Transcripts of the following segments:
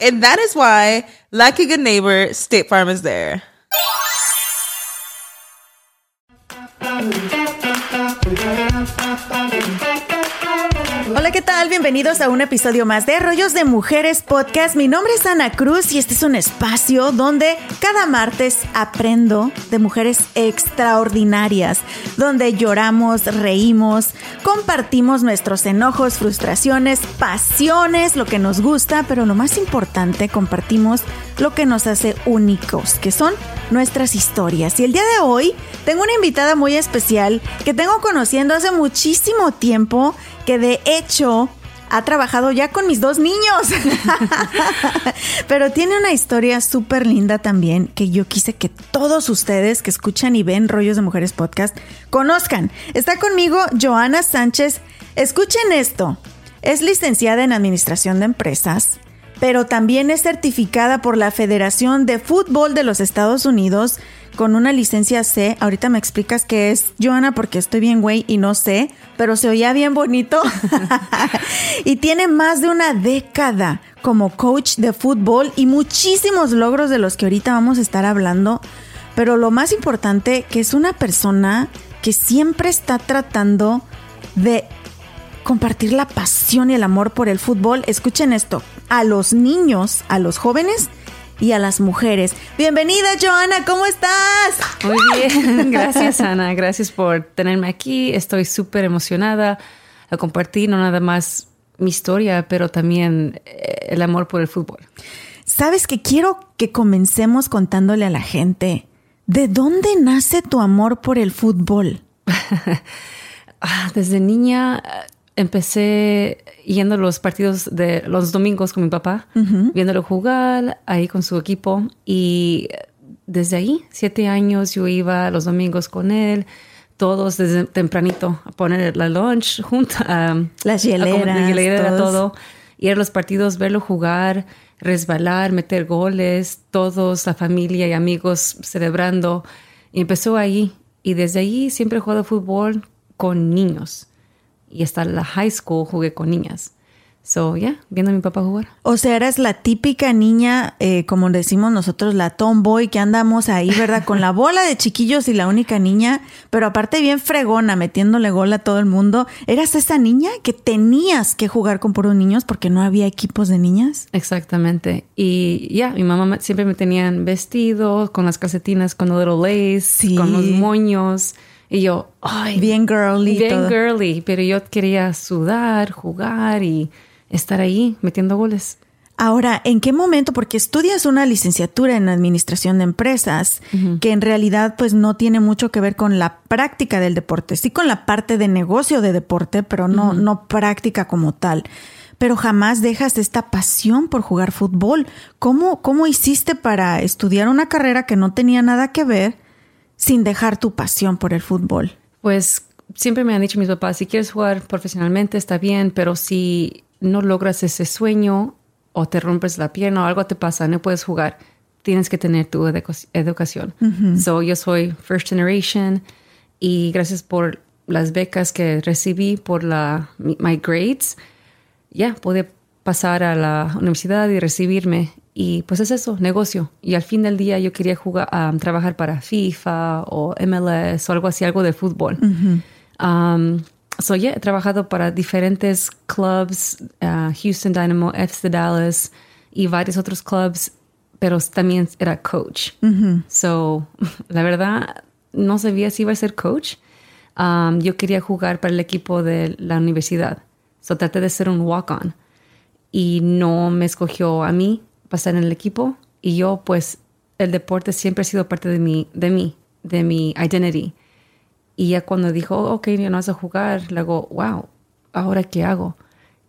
And that is why, like a good neighbor, State Farm is there. Hola, ¿qué tal? Bienvenidos a un episodio más de Rollos de Mujeres Podcast. Mi nombre es Ana Cruz y este es un espacio donde cada martes aprendo de mujeres extraordinarias, donde lloramos, reímos, compartimos nuestros enojos, frustraciones, pasiones, lo que nos gusta, pero lo más importante, compartimos lo que nos hace únicos, que son nuestras historias. Y el día de hoy tengo una invitada muy especial que tengo conociendo hace muchísimo tiempo, que de hecho ha trabajado ya con mis dos niños. Pero tiene una historia súper linda también que yo quise que todos ustedes que escuchan y ven Rollos de Mujeres Podcast conozcan. Está conmigo Joana Sánchez. Escuchen esto. Es licenciada en Administración de Empresas, pero también es certificada por la Federación de Fútbol de los Estados Unidos con una licencia C. Ahorita me explicas qué es, Joana, porque estoy bien güey y no sé, pero se oía bien bonito. y tiene más de una década como coach de fútbol y muchísimos logros de los que ahorita vamos a estar hablando. Pero lo más importante, que es una persona que siempre está tratando de compartir la pasión y el amor por el fútbol. Escuchen esto, a los niños, a los jóvenes y a las mujeres. Bienvenida, Joana, ¿cómo estás? Muy bien, gracias, Ana. Gracias por tenerme aquí. Estoy súper emocionada a compartir no nada más mi historia, pero también eh, el amor por el fútbol. Sabes que quiero que comencemos contándole a la gente de dónde nace tu amor por el fútbol. Ah, desde niña empecé yendo a los partidos de los domingos con mi papá, viéndolo jugar ahí con su equipo. Y desde ahí, siete años, yo iba los domingos con él, todos desde tempranito a poner la lunch junto a las hieleras, a todo. Ir a los partidos, verlo jugar, resbalar, meter goles, todos, la familia y amigos celebrando. Y empezó ahí. Y desde ahí siempre he jugado fútbol con niños y hasta la high school jugué con niñas. So, ya, yeah, viendo a mi papá jugar. O sea, eras la típica niña, eh, como decimos nosotros, la tomboy, que andamos ahí, ¿verdad? Con la bola de chiquillos y la única niña, pero aparte bien fregona, metiéndole gol a todo el mundo. ¿Eras esa niña que tenías que jugar con puros niños porque no había equipos de niñas? Exactamente. Y ya, mi mamá siempre me tenían vestido, con las calcetinas, con los little lace, con los moños. Y yo, ay, bien girly. Bien girly, pero yo quería sudar, jugar y estar ahí metiendo goles. Ahora, ¿en qué momento? Porque estudias una licenciatura en administración de empresas, que en realidad pues no tiene mucho que ver con la práctica del deporte, sí con la parte de negocio de deporte, pero no, no práctica como tal. Pero jamás dejas esta pasión por jugar fútbol. ¿Cómo, ¿Cómo hiciste para estudiar una carrera que no tenía nada que ver sin dejar tu pasión por el fútbol? Pues siempre me han dicho mis papás, si quieres jugar profesionalmente está bien, pero si no logras ese sueño o te rompes la pierna o algo te pasa, no puedes jugar, tienes que tener tu educación. So yo soy first generation y gracias por las becas que recibí por la my grades, ya pude pasar a la universidad y recibirme. Y pues es eso, negocio. Y al fin del día yo quería jugar, um, trabajar para FIFA o MLS o algo así, algo de fútbol. Um, so yeah, he trabajado para diferentes clubs, uh, Houston Dynamo, FC Dallas y varios otros clubs, pero también era coach. So, la verdad, no sabía si iba a ser coach. Um, yo quería jugar para el equipo de la universidad. So traté de ser un walk-on. Y no me escogió a mí pasar en el equipo. Y yo, pues, el deporte siempre ha sido parte de mi, de mí, de mi identity. Y ya cuando dijo, ok, ya no vas a jugar, le wow, ¿ahora qué hago?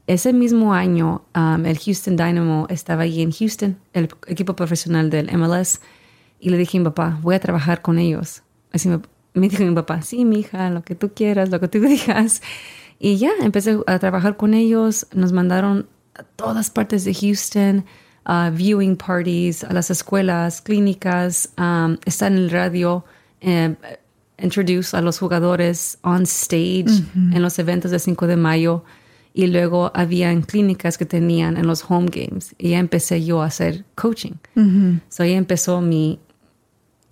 Ese mismo año, um, el Houston Dynamo estaba ahí en Houston, el equipo profesional del MLS, y le dije a mi papá, voy a trabajar con ellos. Así me, me dijo mi papá, sí, mi hija, lo que tú quieras, lo que tú digas. Y ya, empecé a trabajar con ellos, nos mandaron a todas partes de Houston, a viewing parties, a las escuelas, clínicas, um, está en el radio, eh, introduce a los jugadores on stage en los eventos de 5 de mayo y luego habían clínicas que tenían en los home games y ya empecé yo a hacer coaching. So ahí empezó mi,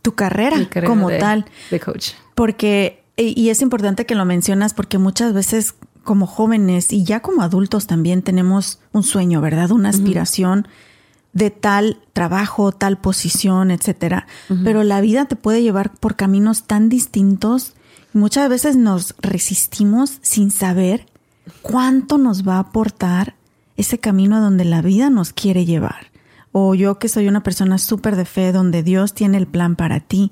Tu carrera, mi carrera como de, tal. de coach. Porque, y y es importante que lo mencionas porque muchas veces como jóvenes y ya como adultos también tenemos un sueño, ¿verdad? Una aspiración de tal trabajo, tal posición, etcétera. Pero la vida te puede llevar por caminos tan distintos y muchas veces nos resistimos sin saber cuánto nos va a aportar ese camino a donde la vida nos quiere llevar. O yo que soy una persona súper de fe, donde Dios tiene el plan para ti.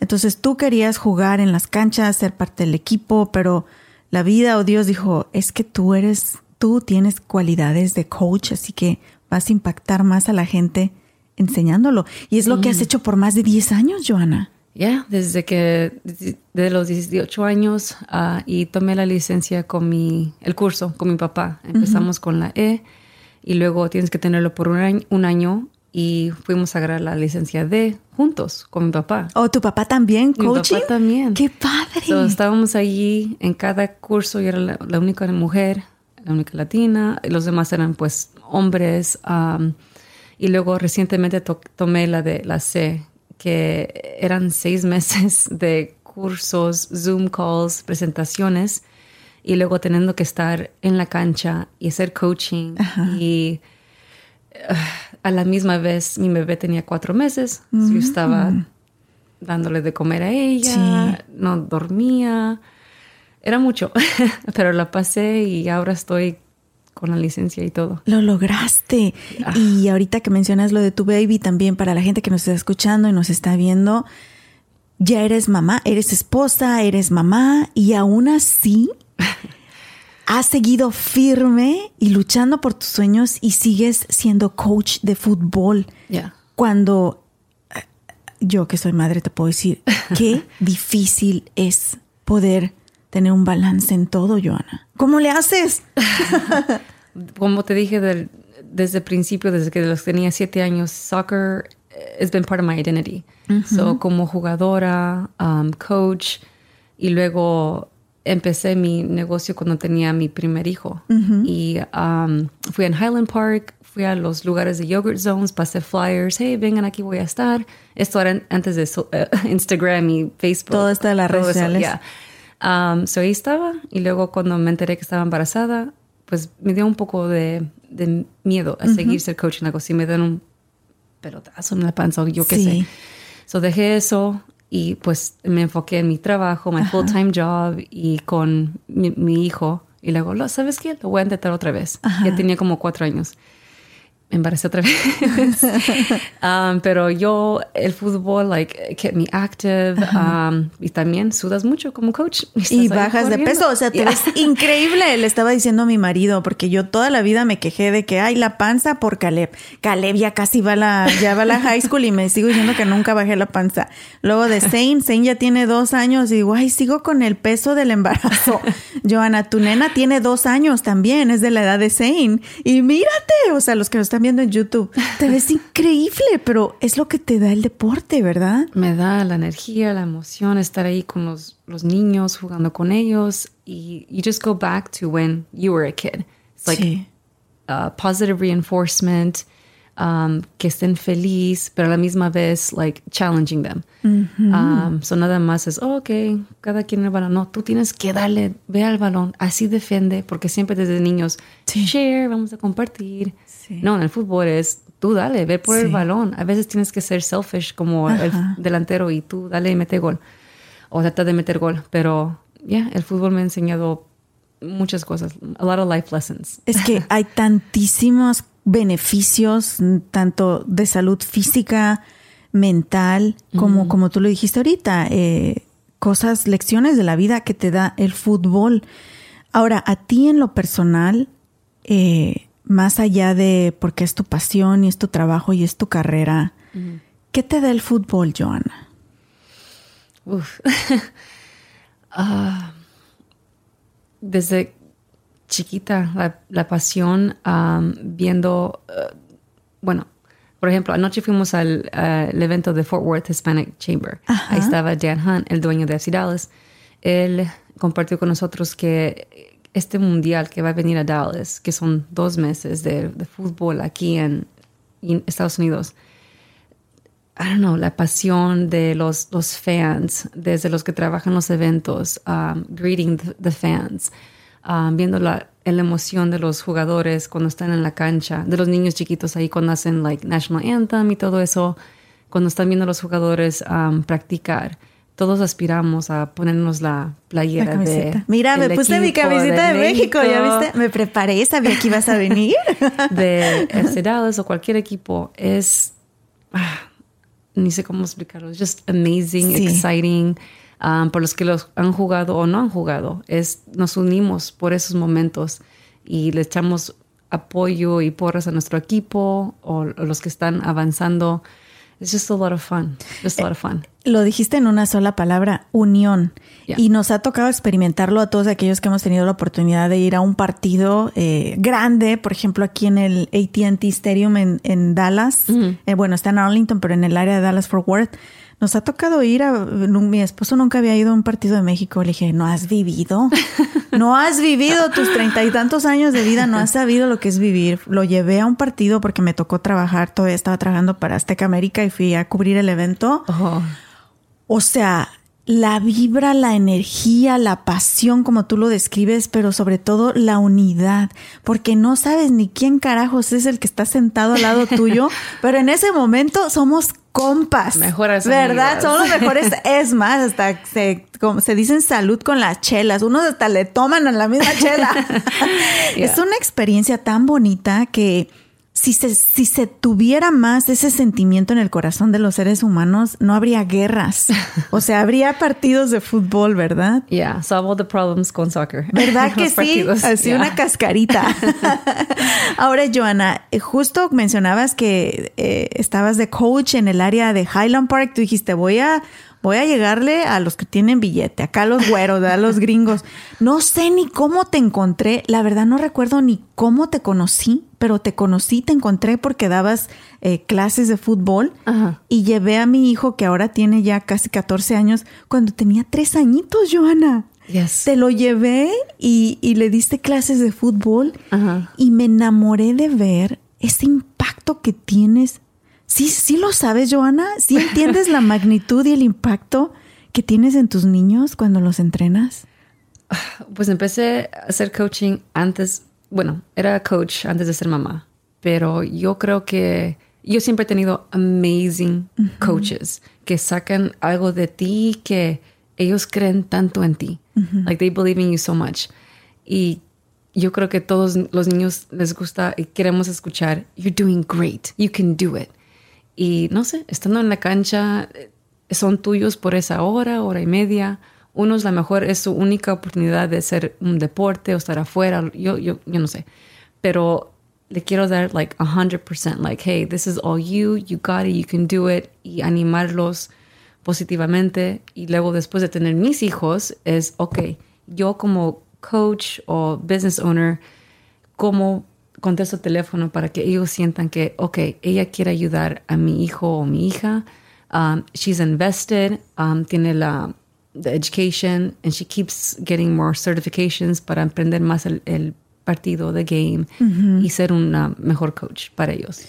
Entonces tú querías jugar en las canchas, ser parte del equipo, pero la vida o Dios dijo, es que tú eres, tú tienes cualidades de coach, así que vas a impactar más a la gente enseñándolo. Y es lo que has hecho por más de 10 años, Joana. Ya, desde que, de los 18 años ah, y tomé la licencia con mi, el curso con mi papá. Empezamos con la E y luego tienes que tenerlo por un año, un año y fuimos a agarrar la licencia D juntos con mi papá. ¿O tu papá también, Mi coaching? papá también. ¡Qué padre! So, estábamos allí en cada curso, yo era la, la única mujer, la única latina, y los demás eran pues hombres. um, y luego recientemente to- tomé la de la C, que eran seis meses de cursos, Zoom calls, presentaciones, y luego teniendo que estar en la cancha y hacer coaching. Y ah, a la misma vez mi bebé tenía cuatro meses, yo estaba dándole de comer a ella, no dormía. Era mucho, pero la pasé y ahora estoy con la licencia y todo. Lo lograste. Y ahorita que mencionas lo de tu baby, también para la gente que nos está escuchando y nos está viendo, ya eres mamá, eres esposa, eres mamá y aún así has seguido firme y luchando por tus sueños y sigues siendo coach de fútbol. Ya. Cuando eh, yo que soy madre te puedo decir qué difícil es poder tener un balance en todo, Joana. ¿Cómo le haces? Como te dije del- desde el principio, desde que los tenía siete años, soccer has been part of my identity. So, como jugadora, um, coach, y luego empecé mi negocio cuando tenía mi primer hijo. Y um, fui en Highland Park, fui a los lugares de yogurt zones, pasé flyers, hey, vengan aquí, voy a estar. Esto era antes de so- eh, Instagram y Facebook. Todo esto de las redes sociales. yeah. Um, so ahí estaba y luego cuando me enteré que estaba embarazada, pues me dio un poco de, de miedo a seguir ser coach en algo así. Me dan un pelotazo en la panza o yo qué Sí. sé. So dejé eso y pues me enfoqué en mi trabajo, mi full-time job y con mi, mi hijo. Y luego, "Lo- ¿sabes qué? Lo voy a intentar otra vez. Ya tenía como cuatro años. Embaracé otra vez. Um, pero yo, el fútbol, like, kept me active. um, y también sudas mucho como coach. Y bajas de peso, o sea, te Yeah. ves increíble. Le estaba diciendo a mi marido, porque yo toda la vida me quejé de que, ay, la panza por Caleb. Caleb ya casi va a la, ya va a la high school y me sigo diciendo que nunca bajé la panza. Luego de Zane, Zane ya tiene dos años y digo, ay, sigo con el peso del embarazo. Joana, tu nena tiene dos años también, es de la edad de Zane. Y mírate, o sea, los que nos están viendo en YouTube, te ves increíble, pero es lo que te da el deporte, ¿verdad? me da la energía, la emoción, estar ahí con los, los niños, jugando con ellos. Y you just go back to when you were a kid. It's like sí. uh, positive reinforcement, um, que estén feliz, pero a la misma vez, like, challenging them. Um, so nada más es, oh, ok, cada quien el balón. No, tú tienes que darle, ve al balón, así defiende, porque siempre desde niños, share, vamos a compartir. Sí. No, en el fútbol es, tú dale, ve por el balón. A veces tienes que ser selfish como el delantero y tú dale y mete gol. O trata de meter gol. Pero, ya, el fútbol me ha enseñado muchas cosas, a lot of life lessons. Es que hay tantísimos beneficios, mm, tanto de salud física, mental, como, como tú lo dijiste ahorita, eh, cosas, lecciones de la vida que te da el fútbol. Ahora, a ti en lo personal, eh, más allá de porque es tu pasión y es tu trabajo y es tu carrera, ¿qué te da el fútbol, Joana? Uf. Ah, desde chiquita, la, la pasión am, viendo, eh, bueno, por ejemplo, anoche fuimos al, al evento de Fort Worth Hispanic Chamber. Ajá. Ahí estaba Dan Hunt, el dueño de FC Dallas. Él compartió con nosotros que este mundial que va a venir a Dallas, que son dos meses de, de fútbol aquí en, Estados Unidos, I don't know, la pasión de los, fans, desde los que trabajan los eventos, um, greeting the, the fans, um, viendo la, la emoción de los jugadores cuando están en la cancha, de los niños chiquitos ahí cuando hacen like National Anthem y todo eso, cuando están viendo a los jugadores um, practicar. Todos aspiramos a ponernos la playera La de. Mira, me puse mi camiseta de, México, ¿ya viste? Me preparé, sabía que ibas a venir. de FC Dallas o cualquier equipo es ah, ni sé cómo explicarlo es just amazing Sí. exciting um, por los que los han jugado o no han jugado es nos unimos por esos momentos y le echamos apoyo y porras a nuestro equipo o, o los que están avanzando it's just a lot of fun just a lot of fun Lo dijiste en una sola palabra, unión. Yeah. Y nos ha tocado experimentarlo a todos aquellos que hemos tenido la oportunidad de ir a un partido eh, grande, por ejemplo, aquí en el ATT Stadium en, en Dallas. Eh, bueno, está en Arlington, pero en el área de Dallas Fort Worth. Nos ha tocado ir a. Mi esposo nunca había ido a un partido de México. Le dije, no has vivido. No has vivido tus treinta y tantos años de vida. No has sabido lo que es vivir. Lo llevé a un partido porque me tocó trabajar. Todavía estaba trabajando para Azteca América y fui a cubrir el evento. oh, O sea, la vibra, la energía, la pasión, como tú lo describes, pero sobre todo la unidad, porque no sabes ni quién carajos es el que está sentado al lado tuyo, pero en ese momento somos compas. Mejores ¿Verdad? amigas. Somos los mejores. Es más, hasta se, como se dicen salud con las chelas. Unos hasta le toman a la misma chela. Yeah. Es una experiencia tan bonita que si se, si se tuviera más ese sentimiento en el corazón de los seres humanos, no habría guerras. O sea, habría partidos de fútbol, ¿verdad? yeah solve all the problems con soccer ¿Verdad que sí? Así yeah. una cascarita. Ahora, Joana, justo mencionabas que eh, estabas de coach en el área de Highland Park. Tú dijiste, voy a, voy a llegarle a los que tienen billete, acá a los güeros, a los gringos. No sé ni cómo te encontré. La verdad no recuerdo ni cómo te conocí, pero te conocí, te encontré porque dabas eh, clases de fútbol Ajá. y llevé a mi hijo que ahora tiene ya casi 14 años cuando tenía tres añitos, Joana. yes Te lo llevé y, y le diste clases de fútbol Ajá. y me enamoré de ver ese impacto que tienes. Sí, sí lo sabes, Joana. Sí entiendes la magnitud y el impacto que tienes en tus niños cuando los entrenas. Pues empecé a hacer coaching antes, bueno, era coach antes de ser mamá, pero yo creo que yo siempre he tenido amazing coaches que sacan algo de ti que ellos creen tanto en ti. Like they believe in you so much. Y yo creo que todos los niños les gusta y queremos escuchar, you're doing great, you can do it. Y no sé, estando en la cancha, eh, son tuyos por esa hora, hora y media. Unos, la mejor es su única oportunidad de hacer un deporte o estar afuera. Yo, yo, no sé. Pero le quiero dar like 100%, like, hey, this is all you, you got it, you can do it. Y animarlos positivamente. Y luego, después de tener mis hijos, es, ok, yo como coach o business owner, cómo contesto el teléfono para que ellos sientan que, ok, ella quiere ayudar a mi hijo o mi hija. Um, she's invested, um, tiene la the education, and she keeps getting more certifications para aprender más el, el partido, de game, y ser una mejor coach para ellos.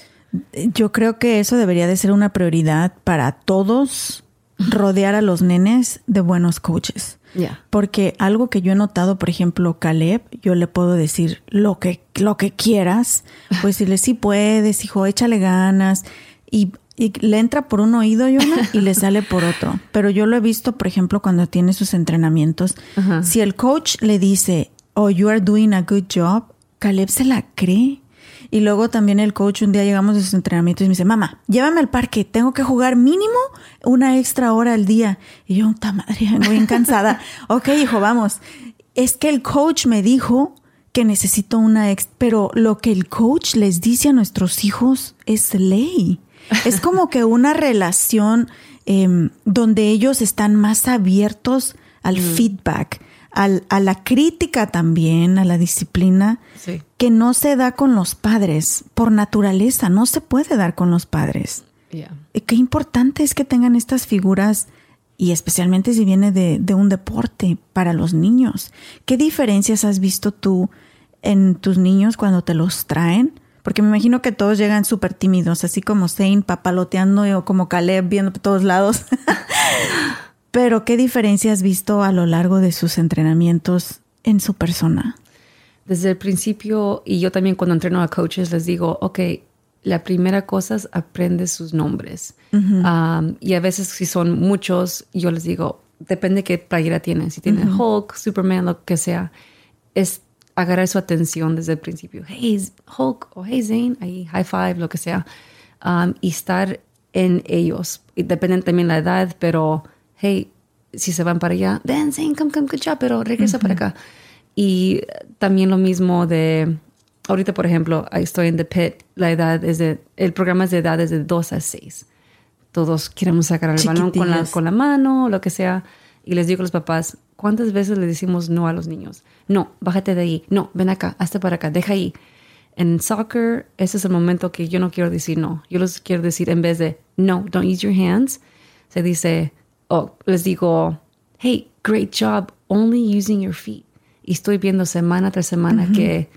Yo creo que eso debería de ser una prioridad para todos, rodear a los nenes de buenos coaches. Yeah. Porque algo que yo he notado, por ejemplo, Caleb, yo le puedo decir lo que, lo que quieras, pues decirle, sí puedes, hijo, échale ganas. Y, y le entra por un oído, Yona, y le sale por otro. Pero yo lo he visto, por ejemplo, cuando tiene sus entrenamientos. Si el coach le dice, oh, you are doing a good job, Caleb se la cree. Y luego también el coach, un día llegamos a sus entrenamientos y me dice, mamá, llévame al parque, tengo que jugar mínimo una extra hora al día. Y yo, ta madre, vengo bien cansada. ok, hijo, vamos. Es que el coach me dijo que necesito una extra, pero lo que el coach les dice a nuestros hijos es ley. Es como que una relación eh, donde ellos están más abiertos al feedback, al, a la crítica también, a la disciplina, Sí. que no se da con los padres por naturaleza, no se puede dar con los padres. Yeah. Qué importante es que tengan estas figuras y especialmente si viene de, de un deporte para los niños. ¿Qué diferencias has visto tú en tus niños cuando te los traen? Porque me imagino que todos llegan súper tímidos, así como Zane papaloteando o como Caleb viendo por todos lados. Pero ¿qué diferencia has visto a lo largo de sus entrenamientos en su persona? Desde el principio, y yo también cuando entreno a coaches les digo, ok, la primera cosa es aprende sus nombres. Um, y a veces si son muchos, yo les digo, depende qué playera tienen. Si tienen Hulk, Superman, lo que sea, es agarrar su atención desde el principio. Hey, Hulk, o hey, Zane, ahí, high five, lo que sea. Um, y estar en ellos. Y depende también la edad, pero hey, si se van para allá, ven, Zane, come, come, good job, pero regresa para acá. Y también lo mismo de, ahorita por ejemplo, estoy en The Pit, la edad es de, el programa es de edades de 2 a 6. Todos queremos sacar el balón con la, con la mano, lo que sea. Y les digo a los papás, ¿cuántas veces le decimos no a los niños? No, bájate de ahí. No, ven acá, hazte para acá, deja ahí. En soccer, ese es el momento que yo no quiero decir no. Yo les quiero decir en vez de no, don't use your hands, se dice, oh, les digo, hey, great job, only using your feet. Y estoy viendo semana tras semana que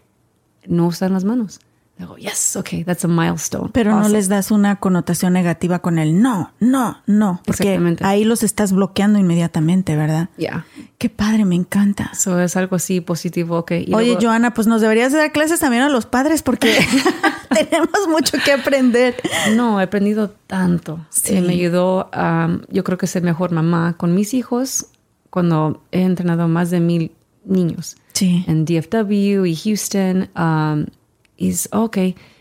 no usan las manos. Digo, yes, okay, that's a milestone. Pero no les das una connotación negativa con el no, no, no. Porque ahí los estás bloqueando inmediatamente, ¿verdad? Yeah. Qué padre, me encanta. So es algo así positivo, ok. Y Oye, luego- Joana, pues nos deberías de dar clases también a los padres porque tenemos mucho que aprender. No, he aprendido tanto. Sí. Eh, me ayudó a, yo creo que ser mejor mamá con mis hijos cuando he entrenado más de mil niños Sí. en DFW y Houston. Um, y es, ok.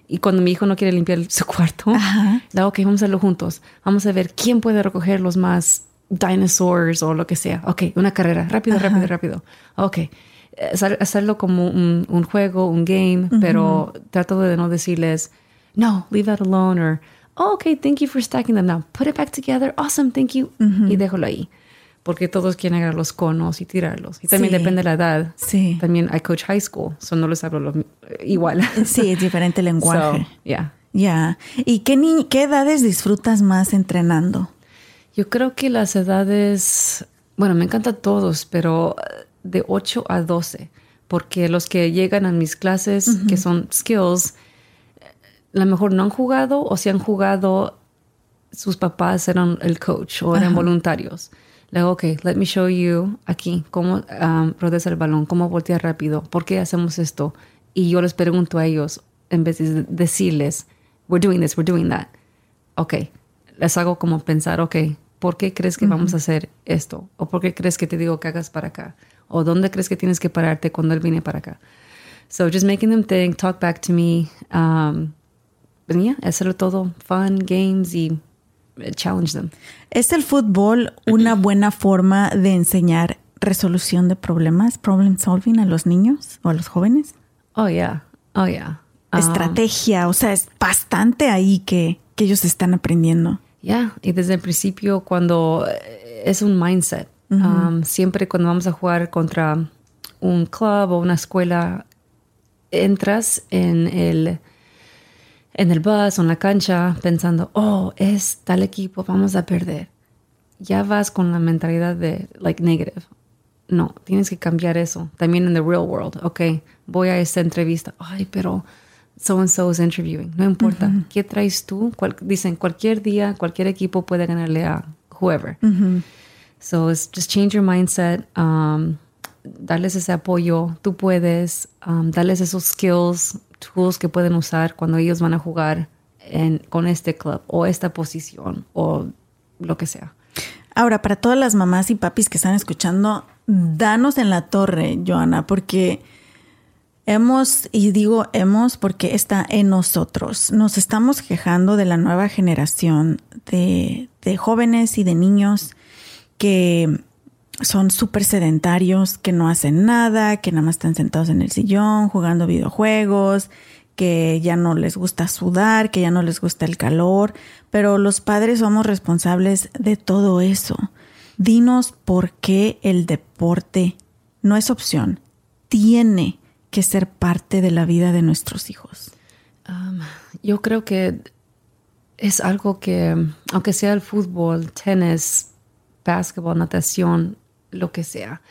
Y cuando mi hijo no quiere limpiar su cuarto, Ajá. digo, ok, vamos a hacerlo juntos. Vamos a ver quién puede recoger los más dinosaurs o lo que sea. Ok, una carrera. Rápido, rápido, rápido. Ok. Eh, hacer- Hacerlo como un, un juego, un game, pero trato de no decirles, no, leave that alone, or, oh, okay, thank you for stacking them now. Put it back together. Awesome, thank you. Y déjalo ahí. Porque todos quieren agarrar los conos y tirarlos. Y también Sí. depende de la edad. Sí. También I coach high school, so no les hablo lo igual. Sí, es diferente lenguaje. So, yeah. Ya. ¿Y qué, ni qué edades disfrutas más entrenando? Yo creo que las edades, bueno, me encantan todos, pero eh, de 8 a 12, porque los que llegan a mis clases, que son skills, eh, a lo mejor no han jugado o si han jugado, sus papás eran el coach o eran voluntarios. Le digo, ok, let me show you aquí cómo um, rodeas el balón, cómo voltear rápido, por qué hacemos esto. Y yo les pregunto a ellos, en vez de decirles, we're doing this, we're doing that. Ok, les hago como pensar, ok, ¿por qué crees que vamos a hacer esto? ¿O por qué crees que te digo que hagas para acá? ¿O dónde crees que tienes que pararte cuando él viene para acá? So just making them think, talk back to me. Um, yeah, hacerlo todo fun, games y challenge them. ¿Es el fútbol una buena forma de enseñar resolución de problemas, problem solving a los niños o a los jóvenes? Oh, yeah. Oh, yeah. Um, Estrategia, o sea, es bastante ahí que, que ellos están aprendiendo. Ya, y desde el principio cuando eh, es un mindset, um, siempre cuando vamos a jugar contra un club o una escuela, entras en el, en el bus o en la cancha pensando, oh, es tal equipo, vamos a perder. Ya vas con la mentalidad de, like, negative. No, tienes que cambiar eso. También en the real world. Ok, voy a esta entrevista. Ay, pero so and so is interviewing. No importa. ¿Qué traes tú? dicen, cualquier día, cualquier equipo puede ganarle a whoever. So it's just change your mindset. Um, darles ese apoyo. Tú puedes um, darles esos skills, tools que pueden usar cuando ellos van a jugar en, con este club o esta posición o lo que sea. Ahora, para todas las mamás y papis que están escuchando, danos en la torre, Joana, porque hemos, y digo hemos porque está en nosotros, nos estamos quejando de la nueva generación de, de jóvenes y de niños que son súper sedentarios, que no hacen nada, que nada más están sentados en el sillón jugando videojuegos, que ya no les gusta sudar, que ya no les gusta el calor, pero los padres somos responsables de todo eso. Dinos por qué el deporte no es opción, tiene que ser parte de la vida de nuestros hijos. Um, yo creo que es algo que, aunque sea el fútbol, tenis, básquetbol, natación, lo que sea,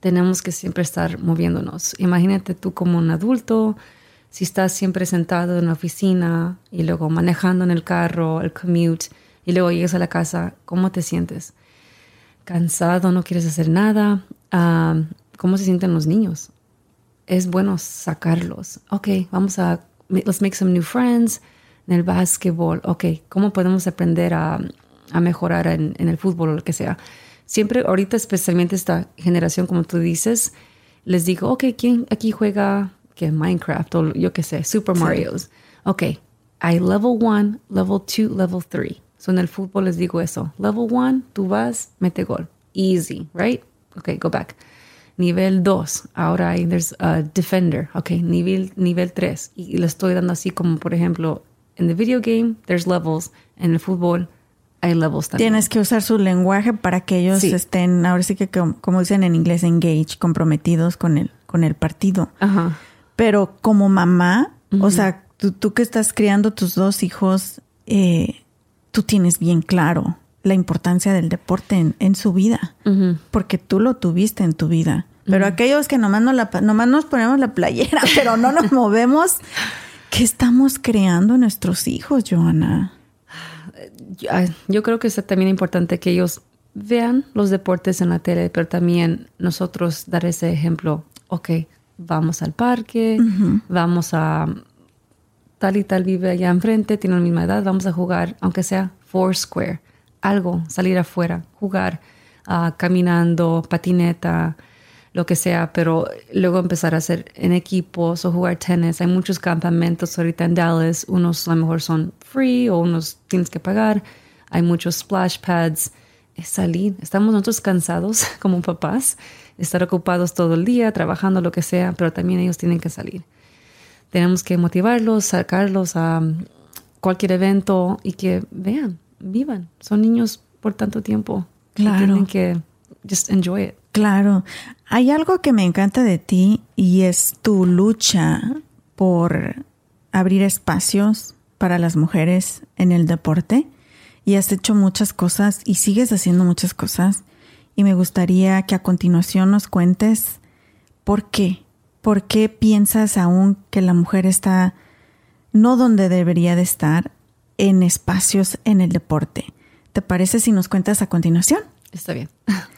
tenemos que siempre estar moviéndonos. Imagínate tú como un adulto, si estás siempre sentado en la oficina y luego manejando en el carro, el commute, y luego llegas a la casa, ¿cómo te sientes? Cansado, no quieres hacer nada. Ah, ¿Cómo se sienten los niños? Es bueno sacarlos. Ok, vamos a, let's make some new friends en el básquetbol. Ok, ¿cómo podemos aprender a, a mejorar en, en, el fútbol o lo que sea? Siempre, ahorita especialmente esta generación, como tú dices, les digo, ok, ¿quién aquí juega que Minecraft o yo qué sé, Super Mario's. Ok, hay level 1, level 2, level 3. So en el fútbol les digo eso. Level 1, tú vas, mete gol. Easy, right? Ok, go back. Nivel 2, ahora hay there's a defender. Ok, nivel, nivel 3. Y, le estoy dando así como, por ejemplo, en the video game, there's levels. En el fútbol, hay levels también. Tienes que usar su lenguaje para que ellos estén, ahora sí que como dicen en inglés, engage, comprometidos con el, con el partido. Ajá. Pero como mamá, o sea, tú, que estás criando tus dos hijos, eh, tú tienes bien claro la importancia del deporte en, su vida, porque tú lo tuviste en tu vida. Pero aquellos que nomás, no la, nomás nos ponemos la playera, pero no nos movemos, ¿qué estamos creando nuestros hijos, Joana? Yo creo que es también importante que ellos vean los deportes en la tele, pero también nosotros dar ese ejemplo. Ok, vamos al parque, vamos a tal y tal vive allá enfrente, tiene la misma edad, vamos a jugar, aunque sea Foursquare, algo, salir afuera, jugar, uh, caminando, patineta, lo que sea, pero luego empezar a hacer en equipos o jugar tenis. Hay muchos campamentos ahorita en Dallas, unos a lo mejor son free o unos tienes que pagar. Hay muchos splash pads. Es salir. Estamos nosotros cansados como papás estar ocupados todo el día, trabajando lo que sea, pero también ellos tienen que salir. Tenemos que motivarlos, sacarlos a cualquier evento y que vean, vivan. Son niños por tanto tiempo. Claro. tienen que just enjoy it. Claro. Hay algo que me encanta de ti y es tu lucha por abrir espacios para las mujeres en el deporte y has hecho muchas cosas y sigues haciendo muchas cosas y me gustaría que a continuación nos cuentes por qué, por qué piensas aún que la mujer está no donde debería de estar en espacios en el deporte. ¿Te parece si nos cuentas a continuación? Está bien.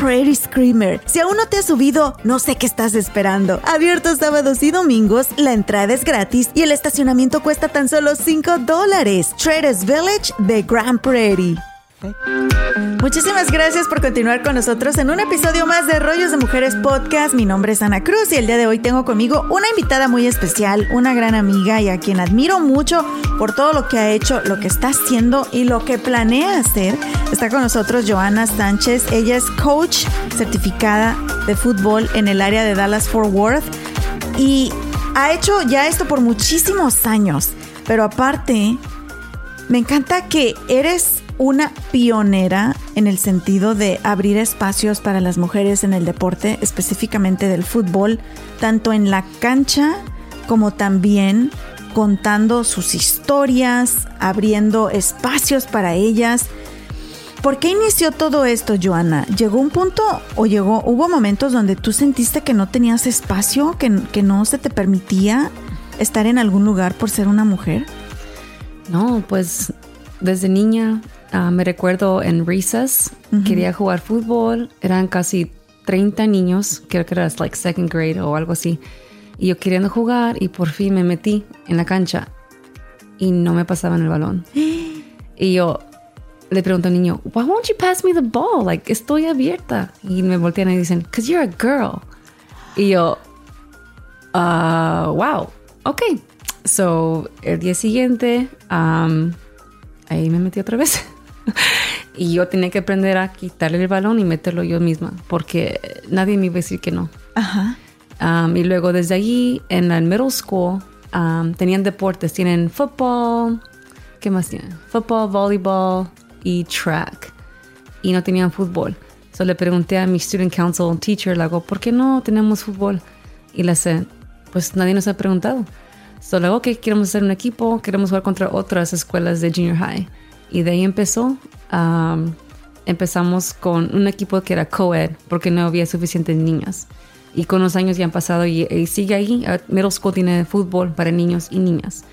Prairie Screamer. Si aún no te has subido, no sé qué estás esperando. Abierto sábados y domingos, la entrada es gratis y el estacionamiento cuesta tan solo 5 dólares. Traders Village de Grand Prairie. Muchísimas gracias por continuar con nosotros en un episodio más de Rollos de Mujeres Podcast. Mi nombre es Ana Cruz y el día de hoy tengo conmigo una invitada muy especial, una gran amiga y a quien admiro mucho por todo lo que ha hecho, lo que está haciendo y lo que planea hacer. Está con nosotros Joana Sánchez. Ella es coach certificada de fútbol en el área de Dallas Fort Worth y ha hecho ya esto por muchísimos años. Pero aparte, me encanta que eres una pionera en el sentido de abrir espacios para las mujeres en el deporte, específicamente del fútbol, tanto en la cancha como también contando sus historias, abriendo espacios para ellas. ¿Por qué inició todo esto, Joana? ¿Llegó un punto o llegó, hubo momentos donde tú sentiste que no tenías espacio, que, que no se te permitía estar en algún lugar por ser una mujer? No, pues desde niña Ah, me recuerdo en Recess, quería jugar fútbol, eran casi 30 niños, creo que era like second grade o algo así. Y yo queriendo jugar y por fin me metí en la cancha y no me pasaban el balón. y yo le pregunto al niño, why won't you pass me the ball? Like, estoy abierta. Y me voltean y dicen, because you're a girl. Y yo, uh, wow, ok. So, el día siguiente, um, ahí me metí otra vez. y yo tenía que aprender a quitarle el balón y meterlo yo misma, porque nadie me iba a decir que no. Ajá. Um, y luego desde allí, en la middle school, um, tenían deportes, tienen fútbol, ¿qué más tienen? Fútbol, voleibol y track. Y no tenían fútbol. So le pregunté a mi student council teacher, le hago, ¿por qué no tenemos fútbol? Y le sé, pues nadie nos ha preguntado. So le hago, que queremos hacer un equipo, queremos jugar contra otras escuelas de junior high. Y de ahí empezó. empezamos con un equipo que era co-ed porque no había suficientes niñas. Y con los años ya han pasado y, sigue ahí. Middle School tiene fútbol para niños y niñas.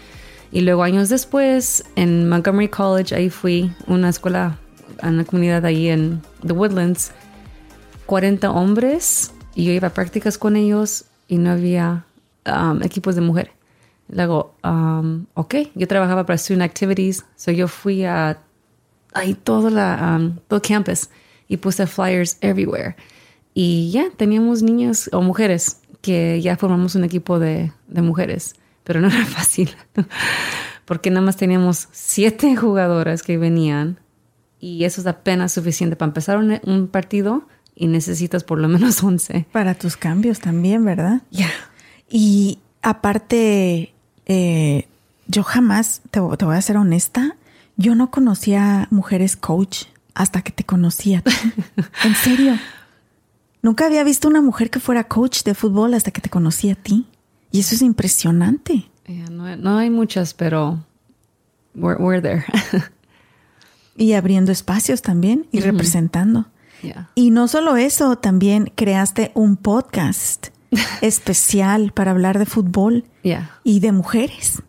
Y luego años después, en Montgomery College, ahí fui, una escuela, en la comunidad ahí en The Woodlands, 40 hombres y yo iba a prácticas con ellos y no había equipos de mujeres. Luego, um, ok, yo trabajaba para Student Activities, so yo fui a ahí todo, la, um, todo campus y puse flyers everywhere. Y ya, teníamos niños o mujeres que ya formamos un equipo de, de mujeres, pero no era fácil, porque nada más teníamos siete jugadoras que venían y eso es apenas suficiente para empezar un, un partido y necesitas por lo menos once. Para tus cambios también, ¿verdad? Ya. Y aparte, eh, yo jamás, te, voy a ser honesta, yo no conocía mujeres coach hasta que te conocía. en serio. Nunca había visto una mujer que fuera coach de fútbol hasta que te conocí a ti. Y eso es impresionante. no, hay muchas, pero we're, there. y abriendo espacios también y representando. Y no solo eso, también creaste un podcast especial para hablar de fútbol y de mujeres.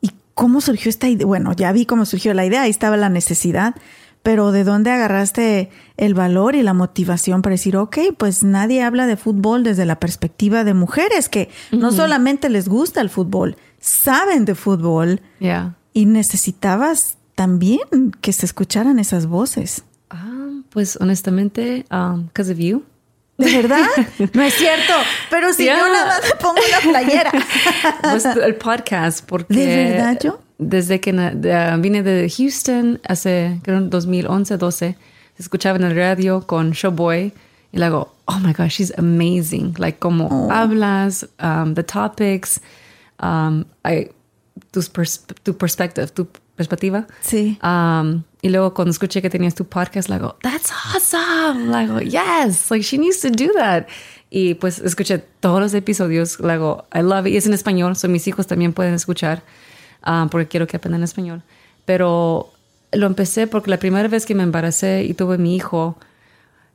¿Y cómo surgió esta idea? Bueno, ya vi cómo surgió la idea, ahí estaba la necesidad, pero ¿de dónde agarraste el valor y la motivación para decir, ok, pues nadie habla de fútbol desde la perspectiva de mujeres que no solamente les gusta el fútbol, saben de fútbol y necesitabas también que se escucharan esas voces? Ah, pues honestamente, because um, of you. ¿De verdad? No es cierto. Pero si yo nada más me pongo la playera. Pues el podcast, porque... ¿De verdad yo? Desde que vine de Houston hace, creo, 2011, 12, se escuchaba en el radio con Showboy y luego, oh my gosh, she's amazing. Like, como oh. hablas, um, the topics, um, I, tu perspective, tu perspectiva. Sí. Um, y luego cuando escuché que tenías tu podcast, le digo, that's awesome. Le digo, yes, like she needs to do that. Y pues escuché todos los episodios, le digo, I love it. Y es en español, so mis hijos también pueden escuchar, um, porque quiero que aprendan español. Pero lo empecé porque la primera vez que me embaracé y tuve mi hijo,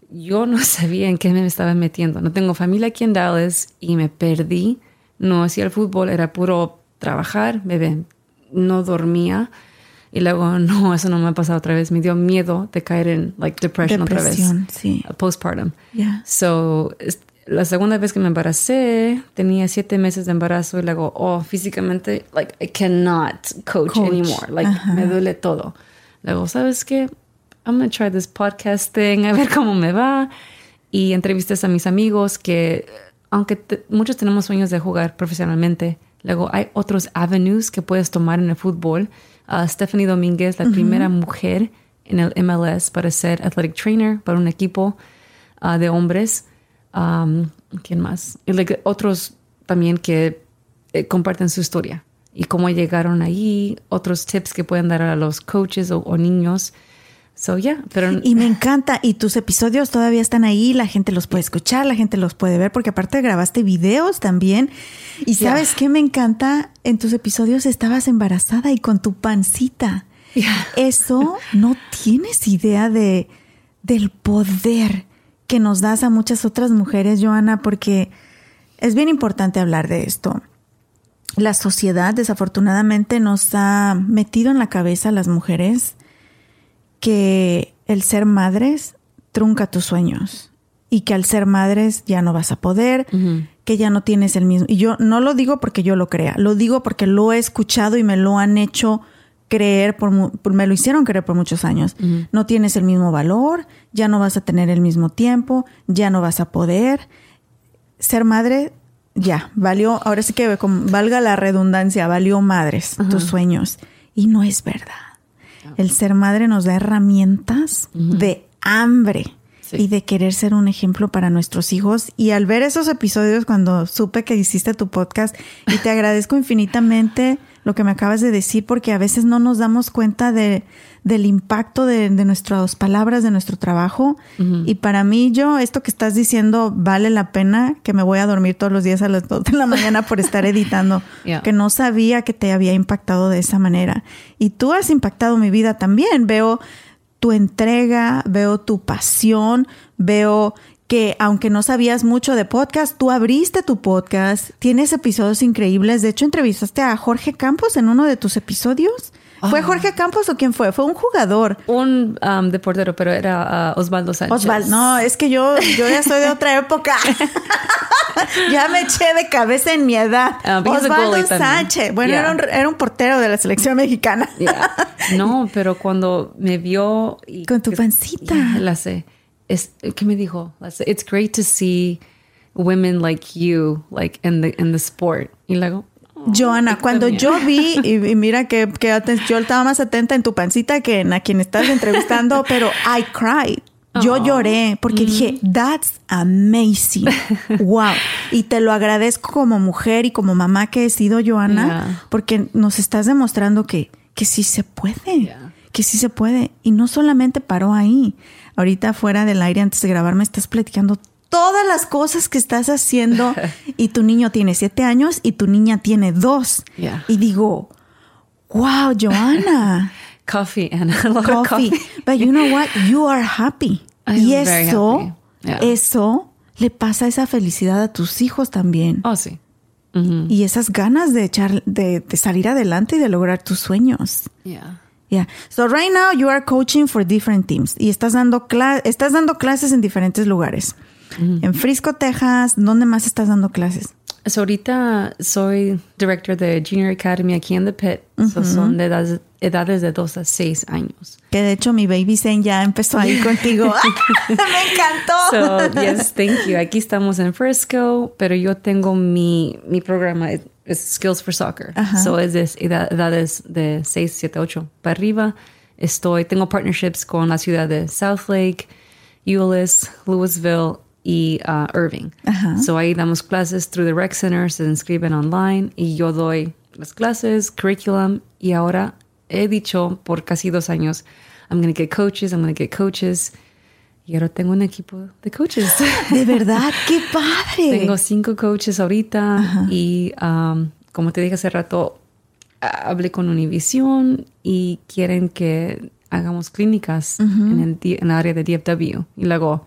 yo no sabía en qué me estaba metiendo. No tengo familia aquí en Dallas y me perdí. No hacía el fútbol, era puro trabajar, bebé. No dormía. Y luego, no, eso no me ha pasado otra vez. Me dio miedo de caer en like depression, Depresión, otra vez. sí. Uh, Postpartum. Yeah. So, la segunda vez que me embaracé, tenía siete meses de embarazo y luego, oh, físicamente, like, I cannot coach, Coach. anymore. Like, me duele todo. Luego, ¿sabes qué? I'm gonna try this podcast thing, a ver cómo me va. Y entrevistas a mis amigos que, aunque te- muchos tenemos sueños de jugar profesionalmente, luego hay otros avenues que puedes tomar en el fútbol. Uh, Stephanie Domínguez, la primera mujer en el MLS para ser athletic trainer para un equipo uh, de hombres. Um, ¿Quién más? Y like, otros también que eh, comparten su historia y cómo llegaron ahí, otros tips que pueden dar a los coaches o, o niños. So, yeah, pero Y me encanta. Y tus episodios todavía están ahí. La gente los puede escuchar, la gente los puede ver, porque aparte grabaste videos también. Y Yeah. sabes qué me encanta. En tus episodios estabas embarazada y con tu pancita. Yeah. Eso no tienes idea de del poder que nos das a muchas otras mujeres, Joana, porque es bien importante hablar de esto. La sociedad desafortunadamente nos ha metido en la cabeza a las mujeres que el ser madres trunca tus sueños y que al ser madres ya no vas a poder, que ya no tienes el mismo. Y yo no lo digo porque yo lo crea, lo digo porque lo he escuchado y me lo han hecho creer, por, me lo hicieron creer por muchos años. No tienes el mismo valor, ya no vas a tener el mismo tiempo, ya no vas a poder. Ser madre, ya, valió, ahora sí que valga la redundancia, valió madres tus sueños. Y no es verdad. El ser madre nos da herramientas de hambre Sí. y de querer ser un ejemplo para nuestros hijos. Y al ver esos episodios, cuando supe que hiciste tu podcast, y te agradezco infinitamente lo que me acabas de decir, porque a veces no nos damos cuenta de, del impacto de, de nuestras palabras, de nuestro trabajo. Y para mí, yo, esto que estás diciendo vale la pena, que me voy a dormir todos los días a las 2 de la mañana por estar editando, Yeah. que no sabía que te había impactado de esa manera. Y tú has impactado mi vida también. Veo tu entrega, veo tu pasión, veo que aunque no sabías mucho de podcast, tú abriste tu podcast, tienes episodios increíbles. De hecho, entrevistaste a Jorge Campos en uno de tus episodios. ¿Fue Ah. Jorge Campos o quién fue? Fue un jugador. un um, de portero, pero era uh, Osvaldo Sánchez. Osvaldo, no, es que yo, yo ya soy de otra época. ya me eché de cabeza en mi edad. Ah, Osvaldo. Sánchez. Bueno, Yeah. era, un, era un portero de la selección mexicana. Yeah. No, pero cuando me vio y Con tu pancita. Yeah, la sé. Es, ¿Qué me dijo? La sé, It's great to see women like you, like in the in the sport. Y luego, Joana, cuando yo vi, y, y mira que, yo estaba más atenta en tu pancita que en a quien estás entrevistando, pero I cried. Yo Oh. lloré porque dije, that's amazing. Wow. Y te lo agradezco como mujer y como mamá que he sido, Joana, Yeah. porque nos estás demostrando que, que sí se puede. Yeah. Que sí se puede. Y no solamente paró ahí. Ahorita fuera del aire, antes de grabar, me estás platicando todas las cosas que estás haciendo. y tu niño tiene siete años y tu niña tiene dos. Yeah. Y digo, wow, Joana. coffee and a lot of coffee. coffee. But you know what? You are happy. I y am very eso, happy. Yeah. eso le pasa esa felicidad a tus hijos también. Oh, sí. Mhm. Y esas ganas de echar, de, de salir adelante y de lograr tus sueños. Yeah. Yeah. So right now you are coaching for different teams y estás dando estás dando clases en diferentes lugares. En Frisco, Texas, ¿dónde más estás dando clases? So ahorita soy director de Junior Academy aquí en The Pit. So son de edades, edades de 2 a 6 años. Que de hecho mi baby Zen ya empezó ahí contigo. Me encantó. So, yes, thank you. Aquí estamos en Frisco, pero yo tengo mi, mi programa, es Skills for Soccer. So es de edad- edades de 6, 7, 8 para arriba. Estoy, tengo partnerships con la ciudad de Southlake, Euless, Louisville y uh, Irving. So ahí damos clases through the rec center, se inscriben online y yo doy las clases, curriculum y ahora he dicho por casi dos años, I'm going to get coaches, I'm going to get coaches. Y ahora tengo un equipo de coaches. De verdad, qué padre. Tengo cinco coaches ahorita y um, como te dije hace rato, hablé con Univision y quieren que hagamos clínicas en, el, en el área de DFW. Y luego,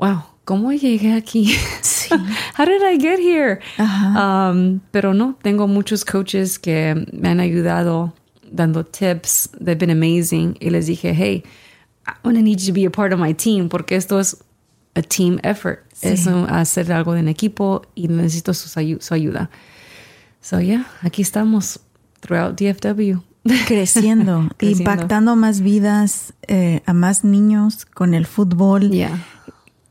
wow, ¿cómo llegué aquí? Sí. How did I get here? Um, pero no, tengo muchos coaches que me han ayudado dando tips. They've been amazing. Y les dije, hey, I'm going to need you to be a part of my team porque esto es a team effort. Es hacer algo en equipo y necesito su, su ayuda. So, yeah, aquí estamos throughout DFW. Creciendo, impactando más vidas, eh, a más niños con el fútbol. Yeah.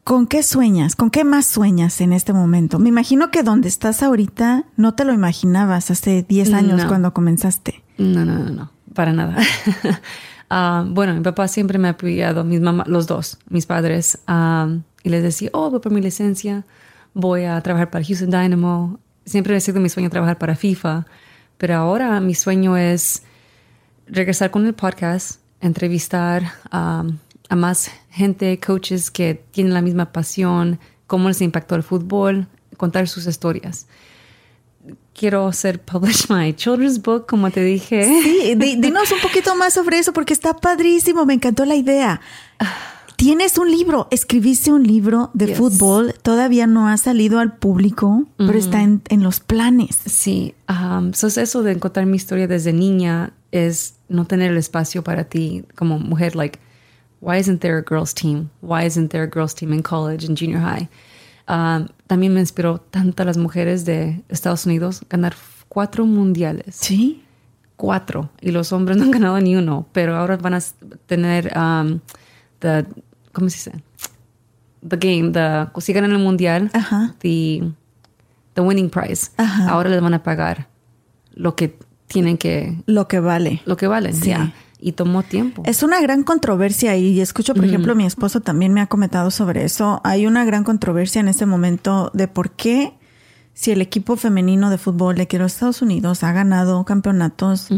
¿Con qué sueñas? ¿Con qué más sueñas en este momento? Me imagino que donde estás ahorita no te lo imaginabas hace 10 años cuando comenzaste. No, no, no, no, para nada. Ah, bueno, mi papá siempre me ha apoyado, mis mamás, los dos, mis padres, ah, y les decía, oh, voy por mi licencia, voy a trabajar para Houston Dynamo. Siempre ha sido mi sueño trabajar para FIFA, pero ahora mi sueño es regresar con el podcast, entrevistar a más gente, coaches que tienen la misma pasión, cómo les impactó el fútbol, contar sus historias. Quiero hacer publish my children's book, como te dije. Sí, dinos un poquito más sobre eso porque está padrísimo, me encantó la idea. Tienes un libro, escribiste un libro de fútbol, todavía no ha salido al público, pero está en, los planes. Sí, um, es eso de encontrar mi historia desde niña es no tener el espacio para ti como mujer, like, why isn't there a girls team? Why isn't there a girls team in college and junior high? Um, también me inspiró tanto a las mujeres de Estados Unidos ganar cuatro mundiales. Sí. Cuatro. Y los hombres no han ganado ni uno, pero ahora van a tener um, the ¿cómo se dice? The game, the, si ganan el mundial, the, the winning prize. Ahora les van a pagar lo que tienen que... Lo que vale. Lo que vale, sí. Y tomó tiempo. Es una gran controversia y escucho, por ejemplo, mi esposo también me ha comentado sobre eso. Hay una gran controversia en este momento de por qué si el equipo femenino de fútbol de quiero Estados Unidos ha ganado campeonatos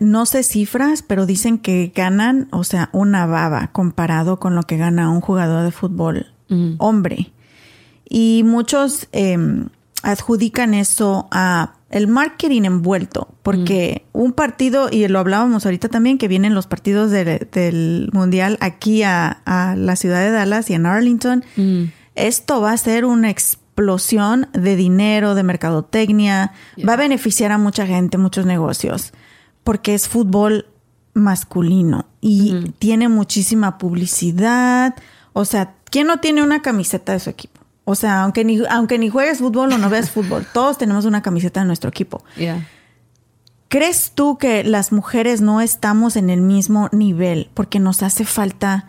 no sé cifras, pero dicen que ganan, o sea, una baba comparado con lo que gana un jugador de fútbol hombre. Y muchos em, adjudican eso a el marketing envuelto, porque un partido, y lo hablábamos ahorita también, que vienen los partidos del mundial aquí a, la ciudad de Dallas y en Arlington, esto va a ser una explosión de dinero, de mercadotecnia, va a beneficiar a mucha gente, muchos negocios porque es fútbol masculino y tiene muchísima publicidad. O sea, ¿quién no tiene una camiseta de su equipo? O sea, aunque ni, aunque ni juegues fútbol o no veas fútbol, todos tenemos una camiseta de nuestro equipo. ¿Crees tú que las mujeres no estamos en el mismo nivel porque nos hace falta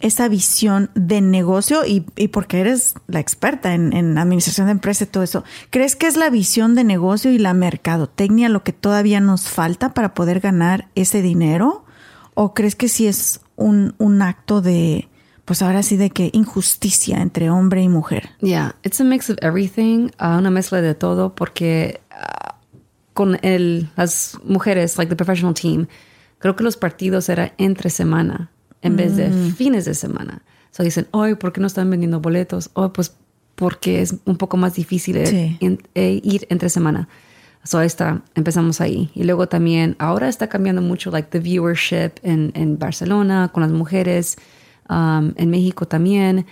esa visión de negocio y, porque eres la experta en, administración de empresas y todo eso, ¿crees que es la visión de negocio y la mercadotecnia lo que todavía nos falta para poder ganar ese dinero? ¿O crees que sí es un, acto de, pues ahora sí, de que injusticia entre hombre y mujer? Yeah, it's a mix of everything, uh, una mezcla de todo, porque uh, con el, las mujeres, like the professional team, creo que los partidos eran entre semana en vez de mm. fines de semana. So dicen, hoy, ¿por qué no están vendiendo boletos? Oh, pues porque es un poco más difícil e, ir entre semana. So ahí está, empezamos ahí. Y luego también, ahora está cambiando mucho, like the viewership en, en Barcelona, con las mujeres, um, en México también,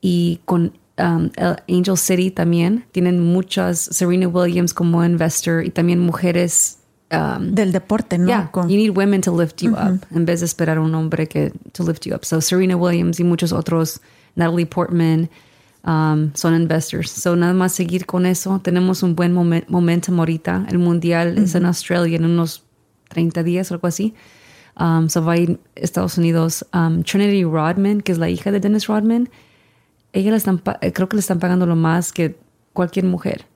y con um, Angel City también. Tienen muchas, Serena Williams como investor, y también mujeres Um, del deporte, ¿no? Yeah, you need women to lift you up en vez de esperar a un hombre que to lift you up. So Serena Williams y muchos otros, Natalie Portman, um, son investors. So nada más seguir con eso. Tenemos un buen moment, momentum ahorita. El mundial es en Australia en unos 30 días o algo así. Um, so va a ir a Estados Unidos. Um, Trinity Rodman, que es la hija de Dennis Rodman, ella la están, eh, creo que le están pagando lo más que cualquier mujer.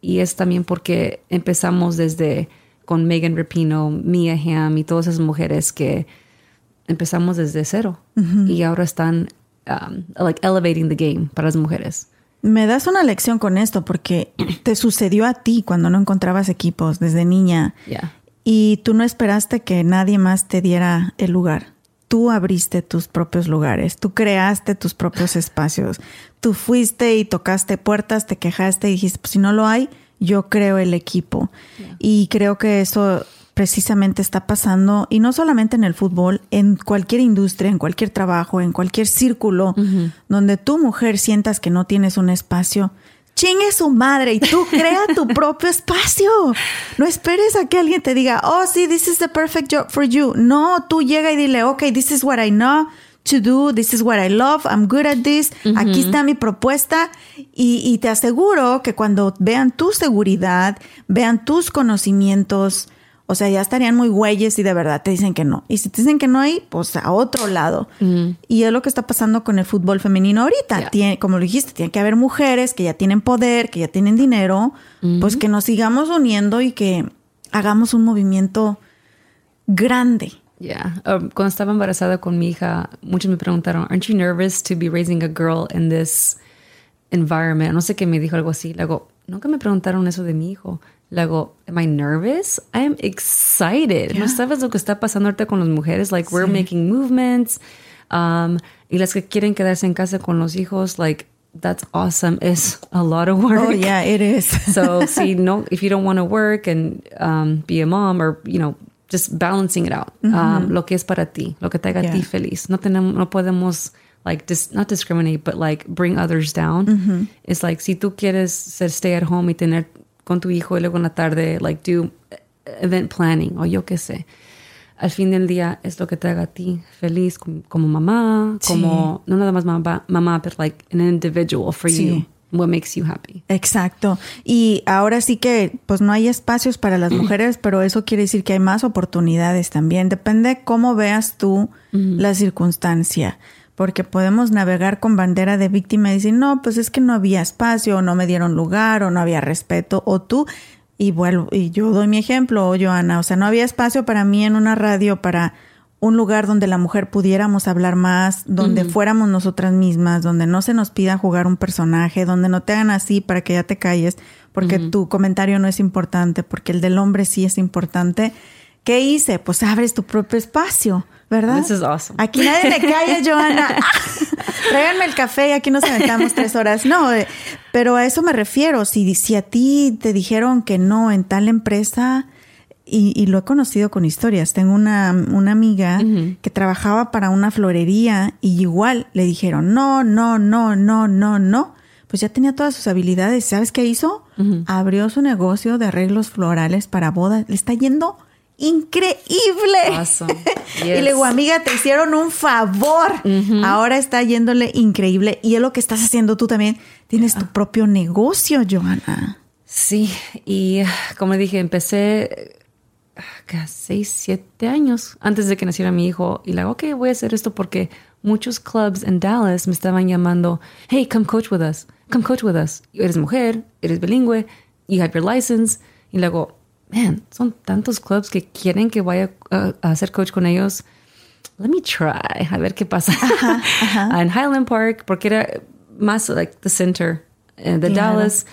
Y es también porque empezamos desde con Megan Rapino, Mia Hamm y todas esas mujeres que empezamos desde cero y ahora están um, like elevating the game para las mujeres. Me das una lección con esto porque te sucedió a ti cuando no encontrabas equipos desde niña. Y tú no esperaste que nadie más te diera el lugar. Tú abriste tus propios lugares, tú creaste tus propios espacios, tú fuiste y tocaste puertas, te quejaste y dijiste, pues si no lo hay, yo creo el equipo. Y creo que eso precisamente está pasando, y no solamente en el fútbol, en cualquier industria, en cualquier trabajo, en cualquier círculo, donde tu mujer sientas que no tienes un espacio, chingue su madre y tú crea tu propio espacio. No esperes a que alguien te diga, oh, sí, this is the perfect job for you. No, tú llega y dile, ok, this is what I know to do, this is what I love, I'm good at this, aquí está mi propuesta y, y, te aseguro que cuando vean tu seguridad, vean tus conocimientos, o sea, ya estarían muy güeyes y de verdad te dicen que no. Y si te dicen que no hay, pues a otro lado. Y es lo que está pasando con el fútbol femenino ahorita. Tiene, como lo dijiste, tiene que haber mujeres que ya tienen poder, que ya tienen dinero, pues que nos sigamos uniendo y que hagamos un movimiento grande. Yeah. Um, cuando estaba embarazada con mi hija, muchos me preguntaron, ¿Aren't you nervous to be raising a girl in this environment? No sé qué me dijo algo así. Luego, nunca me preguntaron eso de mi hijo. Luego, am I nervous? I am excited. ¿No sabes lo que está pasando ahorita con las mujeres? Like, we're making movements. Um, y las que quieren quedarse en casa con los hijos, like, that's awesome. It's a lot of work. Oh, yeah, it is. so, see, no, if you don't want to work and um, be a mom or, you know, just balancing it out. um, lo que es para ti, lo que te haga a ti feliz. No, tenemos, no podemos like dis, not discriminate, but like bring others down. Mhm. It's like si tú quieres ser stay at home y tener con tu hijo y luego en la tarde, like do event planning o yo qué sé. Al fin del día es lo que te haga a ti feliz como, como mamá, como no nada más mamá, mamá, pero like an individual for sí. you. What makes you happy. Exacto. Y ahora sí que, pues no hay espacios para las mujeres, pero eso quiere decir que hay más oportunidades también. Depende cómo veas tú la circunstancia porque podemos navegar con bandera de víctima y decir, no, pues es que no había espacio, o no me dieron lugar, o no había respeto, o tú, y vuelvo, y yo doy mi ejemplo, o Joana, o sea, no había espacio para mí en una radio, para un lugar donde la mujer pudiéramos hablar más, donde fuéramos nosotras mismas, donde no se nos pida jugar un personaje, donde no te hagan así para que ya te calles, porque tu comentario no es importante, porque el del hombre sí es importante. ¿Qué hice? Pues abres tu propio espacio. ¿Verdad? This is awesome. Aquí nadie me calla, Joana. Tráiganme el café y aquí nos aventamos tres horas. No, eh, pero a eso me refiero. Si, si a ti te dijeron que no en tal empresa, y, y lo he conocido con historias. Tengo una, una amiga que trabajaba para una florería y igual le dijeron no, no, no, no, no, no. Pues ya tenía todas sus habilidades. ¿Sabes qué hizo? Abrió su negocio de arreglos florales para bodas. Le está yendo increíble. Awesome. y le digo, amiga, te hicieron un favor. Ahora está yéndole increíble. Y es lo que estás haciendo tú también. Tienes tu propio negocio, Johanna. Sí, y como dije, empecé casi seis, siete años antes de que naciera mi hijo. Y le digo, ok, voy a hacer esto porque muchos clubs en Dallas me estaban llamando, hey, come coach with us, come coach with us. Eres mujer, eres bilingüe, you have your license. Y luego, man, son tantos clubs que quieren que vaya a, a hacer coach con ellos. Let me try, a ver qué pasa. en Highland Park, porque era más like the center uh, de Claro. Dallas.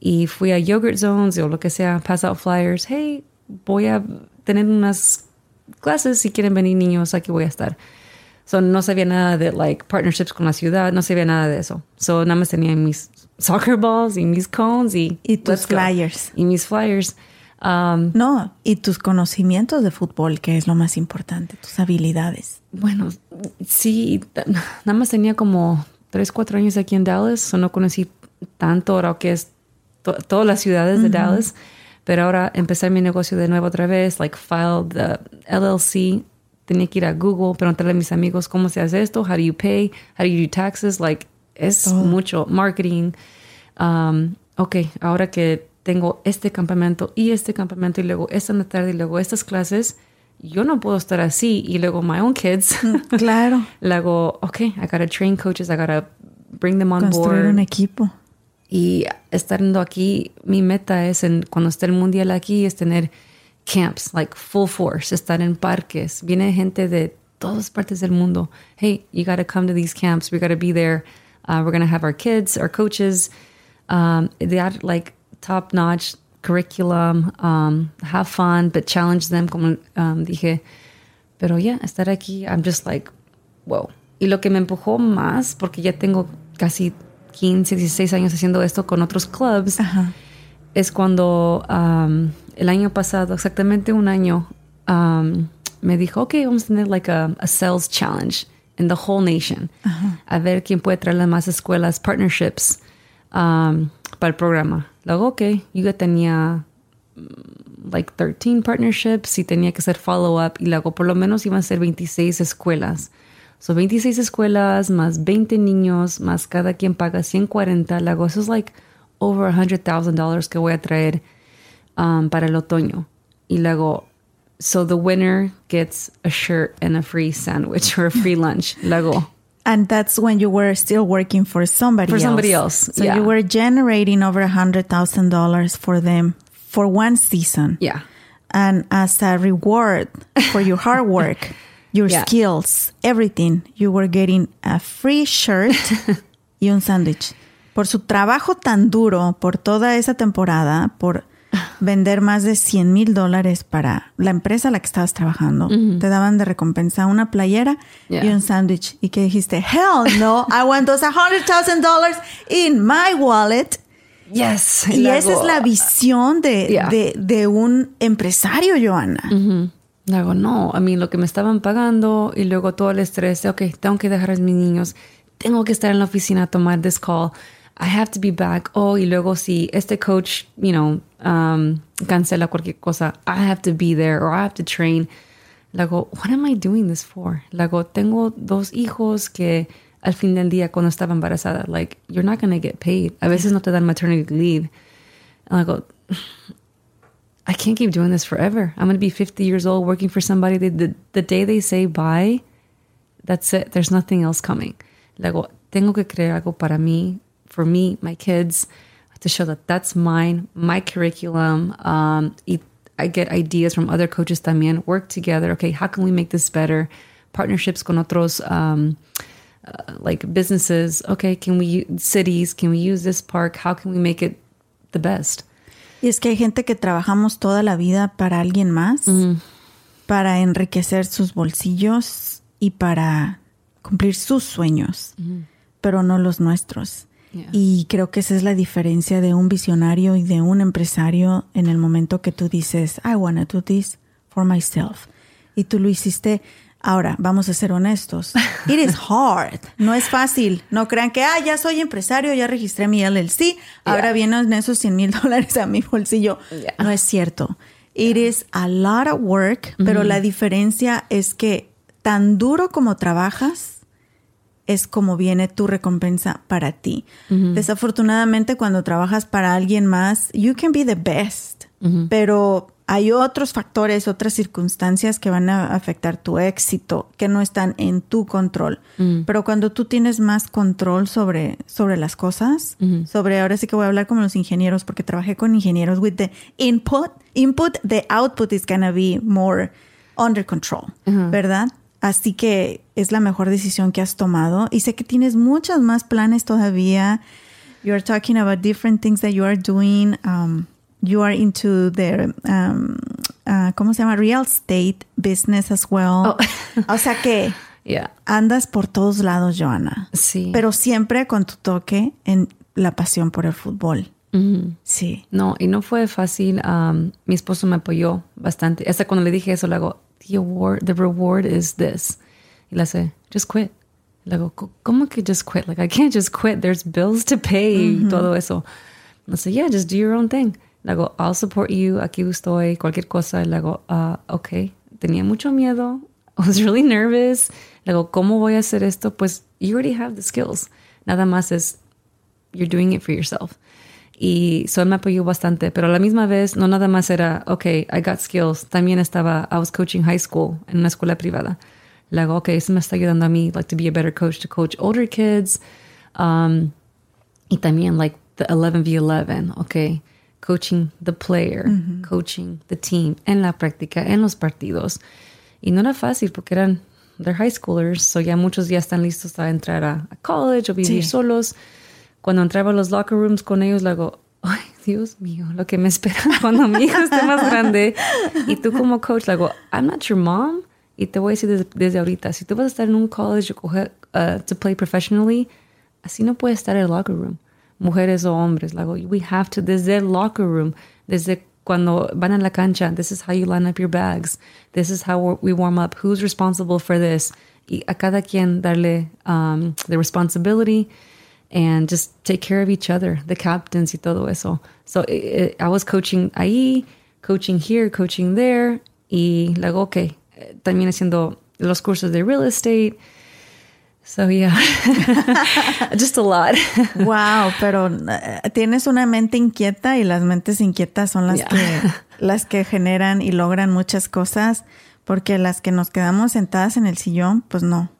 Y fui a Yogurt Zones o lo que sea, pass out flyers. Hey, voy a tener unas clases si quieren venir niños, aquí voy a estar. So, no sabía nada de like partnerships con la ciudad, no sabía nada de eso. So, nada más tenía mis soccer balls y mis cones y, Y tus let's go. flyers. Y mis flyers. Um, No, y tus conocimientos de fútbol, que es lo más importante, tus habilidades. bueno, sí, nada más tenía como tres, cuatro años aquí en Dallas, so no conocí tanto ahora que es to- todas las ciudades de Dallas, pero ahora empecé mi negocio de nuevo otra vez, like file the LLC, tenía que ir a Google, preguntarle a mis amigos cómo se hace esto, how do you pay, how do you do taxes, like es mucho marketing. Um, ok, ahora que tengo este campamento y este campamento y luego esta en la tarde y luego estas clases, yo no puedo estar así y luego my own kids. Claro. luego, ok, I gotta train coaches, I gotta bring them on Construir board. un equipo. Y estando aquí, mi meta es, en, cuando esté el mundial aquí, es tener camps, like full force, estar en parques. Viene gente de todas partes del mundo. Hey, you got to come to these camps. We got to be there. Uh, we're going to have our kids, our coaches. Um, they are like top notch curriculum, um, have fun, but challenge them, como um, dije. Pero ya, yeah, estar aquí, I'm just like, wow. Y lo que me empujó más, porque ya tengo casi 15, 16 años haciendo esto con otros clubs, Ajá. es cuando um, el año pasado, exactamente un año, um, me dijo, ok, vamos a tener like a, a sales challenge in the whole nation. A ver quién puede traerle más escuelas, partnerships um, para el programa. Luego, ok, yo tenía mm, like 13 partnerships y tenía que hacer follow-up y luego por lo menos iban a ser 26 escuelas. So 26 escuelas más 20 niños más cada quien paga 140. Luego eso es like over $100,000 que voy a traer um, para el otoño. Y luego, so the winner gets a shirt and a free sandwich or a free lunch. Luego, And that's when you were still working for somebody For else. somebody else, So yeah. you were generating over a hundred thousand dollars for them for one season. yeah. And as a reward for your hard work, your Yeah. skills, everything, you were getting a free shirt y un sándwich. Por su trabajo tan duro, por toda esa temporada, por vender más de 100 mil dólares para la empresa a la que estabas trabajando, te daban de recompensa una playera y Yeah. un sándwich. Y que dijiste, hell no, I want those $100,000 in my wallet. Yes. Y esa es la visión de, Yeah. de, de un empresario, Joana. Luego, no, a mí lo que me estaban pagando y luego todo el estrés de, ok, tengo que dejar a mis niños, tengo que estar en la oficina a tomar this call, I have to be back. Oh, y luego si este coach, you know, um, cancela cualquier cosa, I have to be there or I have to train. Luego, what am I doing this for? Luego, tengo dos hijos que al fin del día cuando estaba embarazada, like, you're not going to get paid. A veces no te dan maternity leave. And I go, I can't keep doing this forever. I'm going to be 50 years old working for somebody. The, the, the day they say bye, that's it. There's nothing else coming. Luego, tengo que crear algo para mí, for me, my kids, to show that that's mine, my curriculum. Um, I get ideas from other coaches también. Work together. Okay, how can we make this better? Partnerships con otros, um, uh, like businesses. Okay, can we, u- cities, can we use this park? How can we make it the best? Y es que hay gente que trabajamos toda la vida para alguien más, para enriquecer sus bolsillos y para cumplir sus sueños, pero no los nuestros. Yeah. Y creo que esa es la diferencia de un visionario y de un empresario en el momento que tú dices, I wanna do this for myself. Y tú lo hiciste. Ahora, vamos a ser honestos. It is hard. No es fácil. No crean que, ah, ya soy empresario, ya registré mi LLC, ahora Yeah. vienen esos 100 mil dólares a mi bolsillo. Yeah. No es cierto. It is a lot of work, pero la diferencia es que tan duro como trabajas, es como viene tu recompensa para ti. Desafortunadamente, cuando trabajas para alguien más, you can be the best, pero hay otros factores, otras circunstancias que van a afectar tu éxito, que no están en tu control. Pero cuando tú tienes más control sobre, sobre las cosas, sobre, ahora sí que voy a hablar como los ingenieros, porque trabajé con ingenieros, with the input, input, the output is gonna be more under control, ¿verdad? Así que es la mejor decisión que has tomado. Y sé que tienes muchos más planes todavía. You are talking about different things that you are doing. Um, you are into the, um, uh, ¿cómo se llama? Real estate business as well. o sea que Yeah. andas por todos lados, Joana. Sí. Pero siempre con tu toque en la pasión por el fútbol. Sí. No, y no fue fácil. Um, mi esposo me apoyó bastante. Hasta cuando le dije eso, le hago, the, award, the reward is this. Y le hace, just quit. Le "Co- ¿cómo que just quit? Like, I can't just quit. There's bills to pay y todo eso. Le hace, yeah, just do your own thing. Le hago, I'll support you. Aquí estoy. Cualquier cosa. Le hago, uh, ok. Tenía mucho miedo. I was really nervous. Le hago, ¿cómo voy a hacer esto? Pues, you already have the skills. Nada más es you're doing it for yourself. Y so él me apoyó bastante, pero a la misma vez no nada más era, okay, I got skills. También estaba, I was coaching high school en una escuela privada. Le hago, okay, eso me está ayudando a mí, like, to be a better coach, to coach older kids. Um, y también, like, the 11v11, okay, coaching the player, coaching the team, en la práctica, en los partidos. Y no era fácil porque eran, they're high schoolers, so ya muchos ya están listos a entrar a, a college o vivir Sí. solos. Cuando entraba a los locker rooms con ellos, luego, ay, Dios mío, lo que me espera cuando mi hijo esté más grande. Y tú como coach, le digo, I'm not your mom. Y te voy a decir desde, desde ahorita, si tú vas a estar en un college uh, to play professionally, así no puede estar en el locker room. Mujeres o hombres, le digo, we have to, desde el locker room, desde cuando van a la cancha, this is how you line up your bags. This is how we warm up. Who's responsible for this? Y a cada quien darle um, the responsibility and just take care of each other, the captains y todo eso. So it, I was coaching ahí, coaching here, coaching there, y luego, ok, también haciendo los cursos de real estate. So yeah, just a lot. wow, pero tienes una mente inquieta y las mentes inquietas son las que las que generan y logran muchas cosas, porque las que nos quedamos sentadas en el sillón, pues no,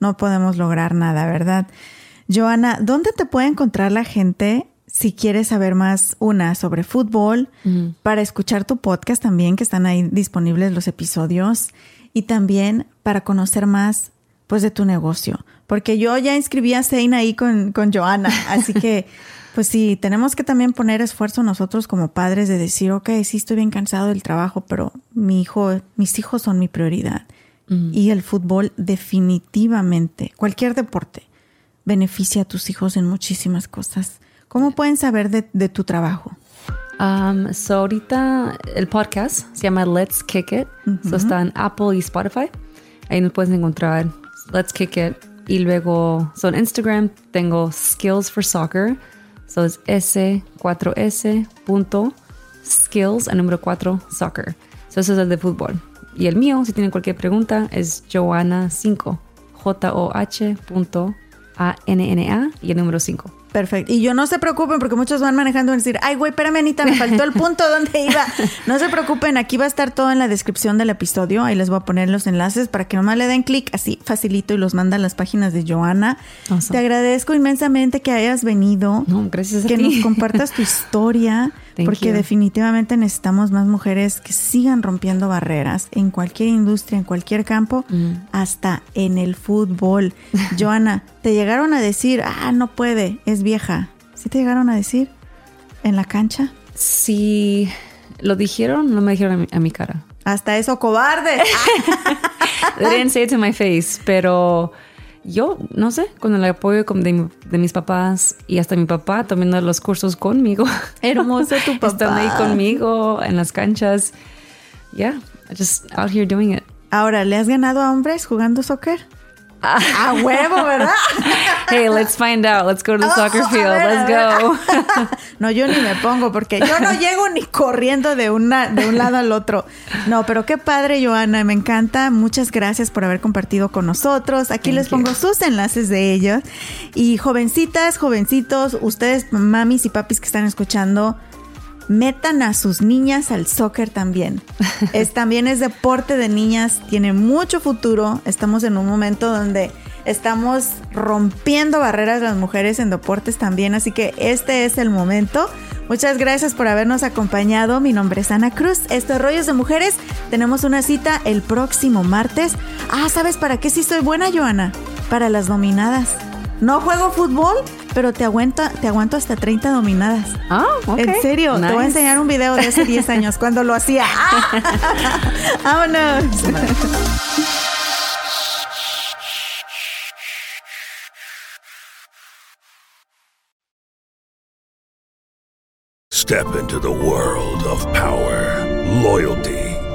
no podemos lograr nada, ¿verdad? Joana, ¿dónde te puede encontrar la gente si quieres saber más, una, sobre fútbol, para escuchar tu podcast también, que están ahí disponibles los episodios, y también para conocer más, pues, de tu negocio? Porque yo ya inscribí a Zane ahí con, con Joana, así que, pues sí, tenemos que también poner esfuerzo nosotros como padres de decir, ok, sí estoy bien cansado del trabajo, pero mi hijo, mis hijos son mi prioridad. Y el fútbol definitivamente, cualquier deporte, beneficia a tus hijos en muchísimas cosas. ¿Cómo pueden saber de, de tu trabajo? Um, so ahorita el podcast se llama Let's Kick It. so está en Apple y Spotify. Ahí nos puedes encontrar Let's Kick It. Y luego, so en Instagram tengo Skills for Soccer. So es S4S.skills, el número 4, soccer. So eso es el de fútbol. Y el mío, si tienen cualquier pregunta, es Joanna5. J-O-H. A-N-N-A y el número 5. Perfecto. Y yo no se preocupen porque muchos van manejando y decir, ay, güey, espérame, Anita, me faltó el punto donde iba. No se preocupen, aquí va a estar todo en la descripción del episodio. Ahí les voy a poner los enlaces para que nomás le den clic así facilito y los mandan las páginas de Joana. Awesome. Te agradezco inmensamente que hayas venido. No, gracias a que ti. nos compartas tu historia. Thank porque you. definitivamente necesitamos más mujeres que sigan rompiendo barreras en cualquier industria, en cualquier campo, hasta en el fútbol. Joana, te llegaron a decir, ah, no puede, es vieja. ¿Sí te llegaron a decir en la cancha? Si lo dijeron, no me dijeron a mi, a mi cara. Hasta eso, cobarde. They didn't say it to my face, pero yo, no sé, con el apoyo de, de mis papás y hasta mi papá tomando los cursos conmigo. Hermoso tu papá. Estando ahí conmigo en las canchas. Yeah, just out here doing it. Ahora, ¿le has ganado a hombres jugando soccer? A huevo, ¿verdad? Hey, let's find out. Let's go to the Oh, soccer field. ver, Let's go. No, yo ni me pongo porque yo no llego ni corriendo de, una, de un lado al otro. No, pero qué padre, Joana, me encanta. Muchas gracias por haber compartido con nosotros. Aquí Thank les pongo you. sus enlaces de ellos. Y jovencitas, jovencitos, ustedes, mamis y papis que están escuchando, metan a sus niñas al soccer también. Es, también es deporte de niñas, tiene mucho futuro. Estamos en un momento donde estamos rompiendo barreras las mujeres en deportes también, así que este es el momento. Muchas gracias por habernos acompañado. Mi nombre es Ana Cruz. Esto es Rollos de Mujeres. Tenemos una cita el próximo martes. Ah, ¿sabes para qué sí soy buena, Joana? Para las dominadas. No juego fútbol, pero te aguanto, te aguanto hasta 30 dominadas. Oh, okay. En serio, te voy a Nice. enseñar un video de hace 10 años cuando lo hacía. ¡Vámonos! Step into the world of power, loyalty,